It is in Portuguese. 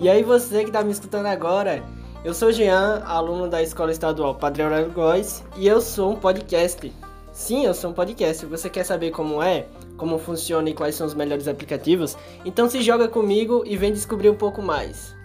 E aí você que tá me escutando agora, eu sou Jean, aluno da Escola Estadual Padre Aurélio Góes, e eu sou um podcast. Sim, eu sou um podcast. Você quer saber como é, como funciona e quais são os melhores aplicativos? Então se joga comigo e vem descobrir um pouco mais.